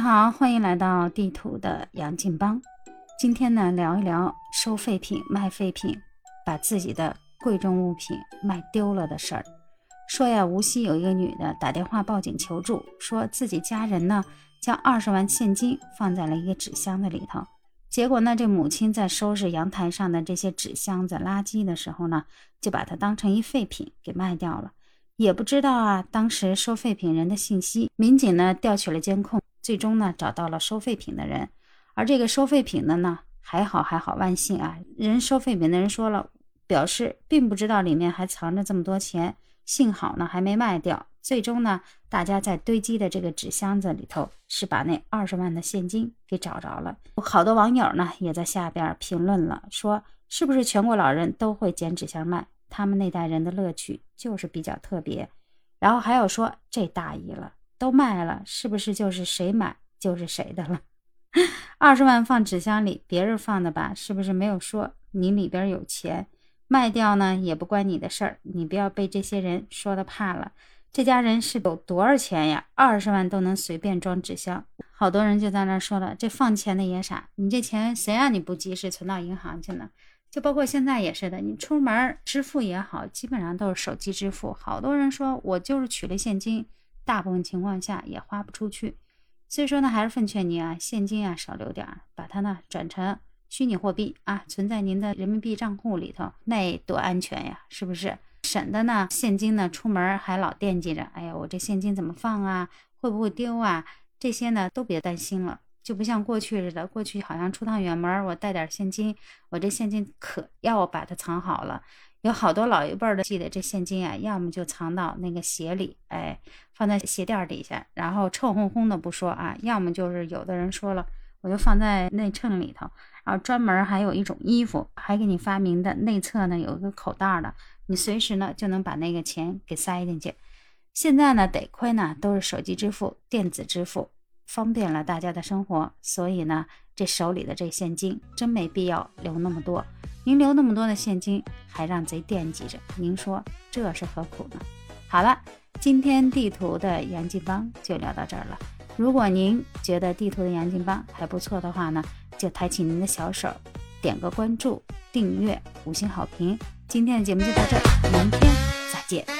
好，欢迎来到地图的杨静邦。今天呢，聊一聊收废品、卖废品，把自己的贵重物品卖丢了的事儿。说呀，无锡有一个女的打电话报警求助，说自己家人呢将二十万现金放在了一个纸箱子里头，结果呢，这母亲在收拾阳台上的这些纸箱子、垃圾的时候呢，就把它当成一废品给卖掉了。也不知道啊，当时收废品人的信息，民警呢调取了监控。最终呢，找到了收废品的人，而这个收废品的呢，还好还好，万幸啊！人收废品的人说了，表示并不知道里面还藏着这么多钱，幸好呢还没卖掉。最终呢，大家在堆积的这个纸箱子里头，是把那二十万的现金给找着了。好多网友呢也在下边评论了，说是不是全国老人都会捡纸箱卖？他们那代人的乐趣就是比较特别。然后还有说这大意了。都卖了，是不是就是谁买就是谁的了？二十万放纸箱里，别人放的吧？是不是没有说你里边有钱？卖掉呢也不关你的事儿，你不要被这些人说的怕了。这家人是有多少钱呀？二十万都能随便装纸箱。好多人就在那说了，这放钱的也傻，你这钱谁让你不及时存到银行去呢？就包括现在也是的，你出门支付也好，基本上都是手机支付。好多人说我就是取了现金。大部分情况下也花不出去，所以说呢，还是奉劝你啊，现金啊少留点儿，把它呢转成虚拟货币啊，存在您的人民币账户里头，那多安全呀，是不是？省得呢现金呢出门还老惦记着，哎呀，我这现金怎么放啊？会不会丢啊？这些呢都别担心了，就不像过去似的，过去好像出趟远门，我带点现金，我这现金可要把它藏好了。有好多老一辈的记得这现金啊，要么就藏到那个鞋里，哎，放在鞋垫底下，然后臭烘烘的不说啊，要么就是有的人说了，我就放在内衬里头，然后专门还有一种衣服，还给你发明的内侧呢有一个口袋的，你随时呢就能把那个钱给塞进去。现在呢，得亏呢都是手机支付、电子支付，方便了大家的生活，所以呢，这手里的这现金真没必要留那么多。您留那么多的现金，还让贼惦记着，您说这是何苦呢？好了，今天地图的杨金邦就聊到这儿了。如果您觉得地图的杨金邦还不错的话呢，就抬起您的小手，点个关注、订阅、五星好评。今天的节目就到这儿，明天再见。